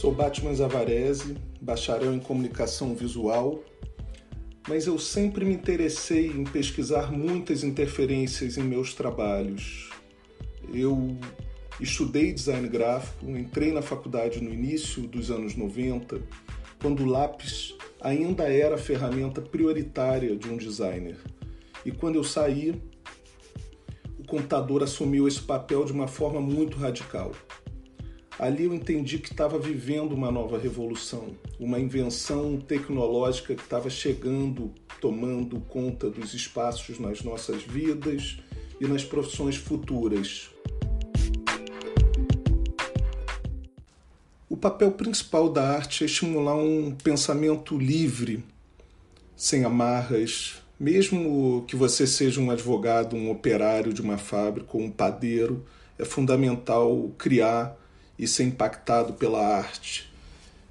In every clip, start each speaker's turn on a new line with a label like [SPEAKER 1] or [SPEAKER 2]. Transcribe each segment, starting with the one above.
[SPEAKER 1] Sou Batman Zavarese, bacharel em comunicação visual, mas eu sempre me interessei em pesquisar muitas interferências em meus trabalhos. Eu estudei design gráfico, entrei na faculdade no início dos anos 90, quando o lápis ainda era a ferramenta prioritária de um designer. E quando eu saí, o computador assumiu esse papel de uma forma muito radical. Ali eu entendi que estava vivendo uma nova revolução, uma invenção tecnológica que estava chegando, tomando conta dos espaços nas nossas vidas e nas profissões futuras. O papel principal da arte é estimular um pensamento livre, sem amarras, mesmo que você seja um advogado, um operário de uma fábrica ou um padeiro, é fundamental criar e ser impactado pela arte.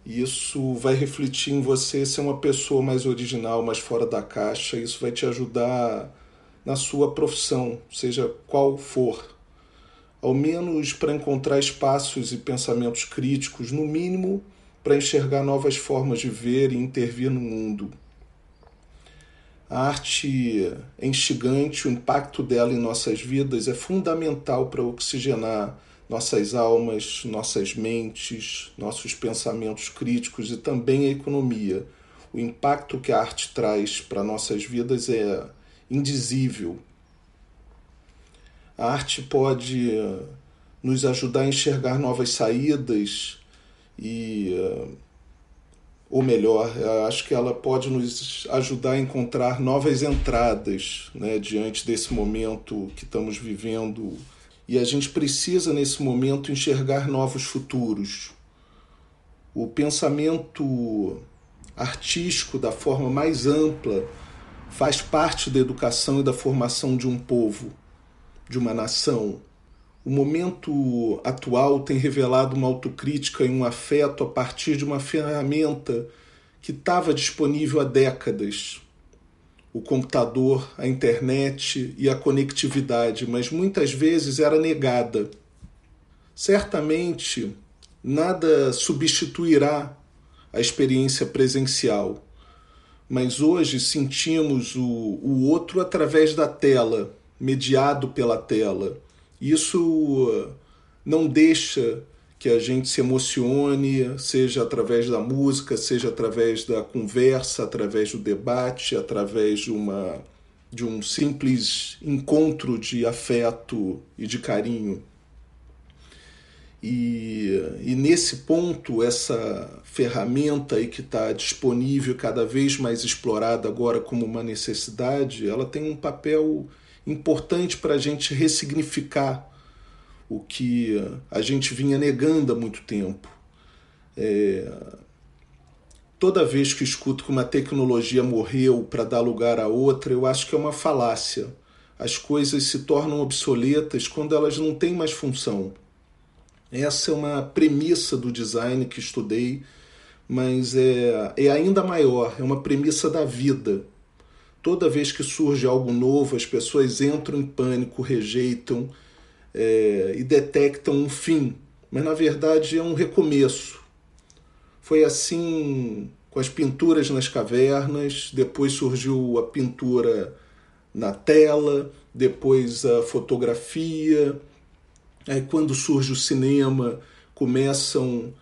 [SPEAKER 1] Isso vai refletir em você ser uma pessoa mais original, mais fora da caixa. Isso vai te ajudar na sua profissão, seja qual for. Ao menos para encontrar espaços e pensamentos críticos, no mínimo para enxergar novas formas de ver e intervir no mundo. A arte é instigante, o impacto dela em nossas vidas é fundamental para oxigenar nossas almas, nossas mentes, nossos pensamentos críticos e também a economia. O impacto que a arte traz para nossas vidas é indizível. A arte pode eh, nos ajudar a enxergar novas saídas e eh, ou melhor, acho que ela pode nos ajudar a encontrar novas entradas né, diante desse momento que estamos vivendo e a gente precisa, nesse momento, enxergar novos futuros. O pensamento artístico, da forma mais ampla, faz parte da educação e da formação de um povo, de uma nação. O momento atual tem revelado uma autocrítica e um afeto a partir de uma ferramenta que estava disponível há décadas o computador, a internet e a conectividade, mas muitas vezes era negada. Certamente nada substituirá a experiência presencial, mas hoje sentimos o, o outro através da tela, mediado pela tela. Isso não deixa que a gente se emocione, seja através da música, seja através da conversa, através do debate, através de uma de um simples encontro de afeto e de carinho. E, e nesse ponto, essa ferramenta aí que está disponível, cada vez mais explorada agora como uma necessidade, ela tem um papel importante para a gente ressignificar o que a gente vinha negando há muito tempo. É... Toda vez que escuto que uma tecnologia morreu para dar lugar a outra, eu acho que é uma falácia. As coisas se tornam obsoletas quando elas não têm mais função. Essa é uma premissa do design que estudei, mas é, é ainda maior, é uma premissa da vida. Toda vez que surge algo novo, as pessoas entram em pânico, rejeitam, é, e detectam um fim, mas na verdade é um recomeço. Foi assim com as pinturas nas cavernas, depois surgiu a pintura na tela, depois a fotografia. Aí quando surge o cinema, começam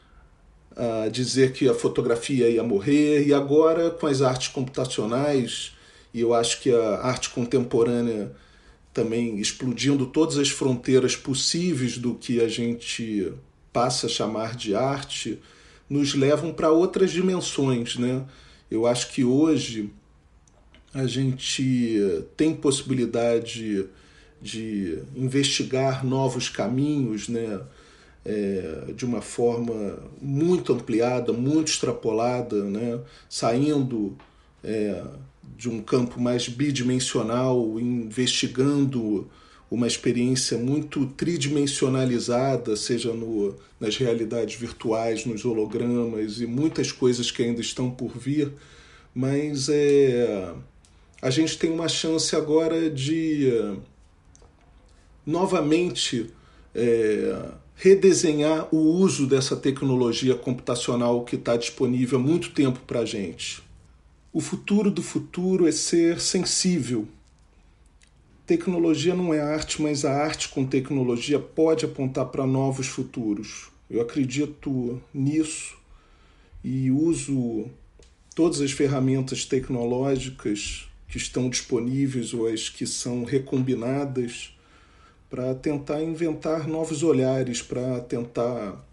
[SPEAKER 1] a dizer que a fotografia ia morrer, e agora com as artes computacionais, e eu acho que a arte contemporânea também explodindo todas as fronteiras possíveis do que a gente passa a chamar de arte, nos levam para outras dimensões, né? Eu acho que hoje a gente tem possibilidade de investigar novos caminhos, né? É, de uma forma muito ampliada, muito extrapolada, né? saindo é, de um campo mais bidimensional, investigando uma experiência muito tridimensionalizada, seja no, nas realidades virtuais, nos hologramas e muitas coisas que ainda estão por vir, mas é, a gente tem uma chance agora de novamente é, redesenhar o uso dessa tecnologia computacional que está disponível há muito tempo para a gente. O futuro do futuro é ser sensível. Tecnologia não é arte, mas a arte com tecnologia pode apontar para novos futuros. Eu acredito nisso e uso todas as ferramentas tecnológicas que estão disponíveis ou as que são recombinadas para tentar inventar novos olhares, para tentar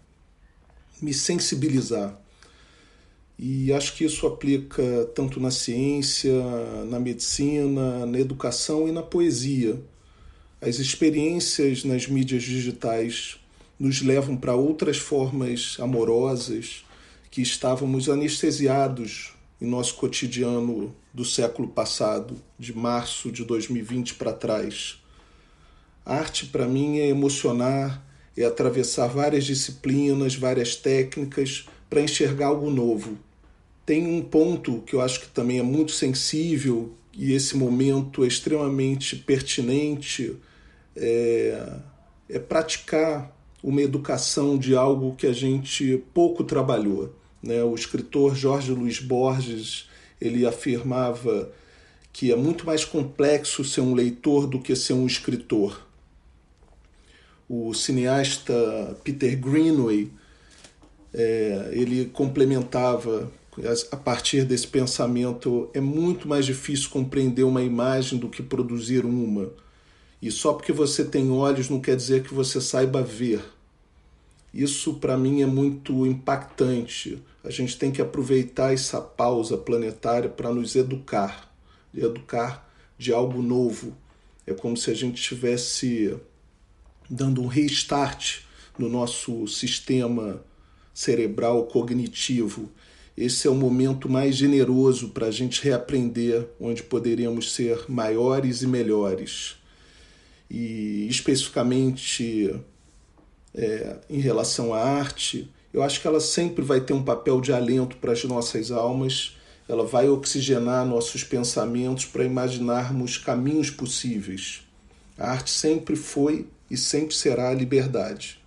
[SPEAKER 1] me sensibilizar. E acho que isso aplica tanto na ciência, na medicina, na educação e na poesia. As experiências nas mídias digitais nos levam para outras formas amorosas que estávamos anestesiados em nosso cotidiano do século passado, de março de 2020 para trás. Arte, para mim, é emocionar, é atravessar várias disciplinas, várias técnicas para enxergar algo novo. Tem um ponto que eu acho que também é muito sensível e esse momento é extremamente pertinente, é, é praticar uma educação de algo que a gente pouco trabalhou. Né? O escritor Jorge Luiz Borges ele afirmava que é muito mais complexo ser um leitor do que ser um escritor. O cineasta Peter Greenaway é, ele complementava a partir desse pensamento é muito mais difícil compreender uma imagem do que produzir uma. E só porque você tem olhos não quer dizer que você saiba ver. Isso para mim é muito impactante. A gente tem que aproveitar essa pausa planetária para nos educar, educar de algo novo. É como se a gente estivesse dando um restart no nosso sistema cerebral cognitivo. Esse é o momento mais generoso para a gente reaprender onde poderíamos ser maiores e melhores. E especificamente é, em relação à arte, eu acho que ela sempre vai ter um papel de alento para as nossas almas, ela vai oxigenar nossos pensamentos para imaginarmos caminhos possíveis. A arte sempre foi e sempre será a liberdade.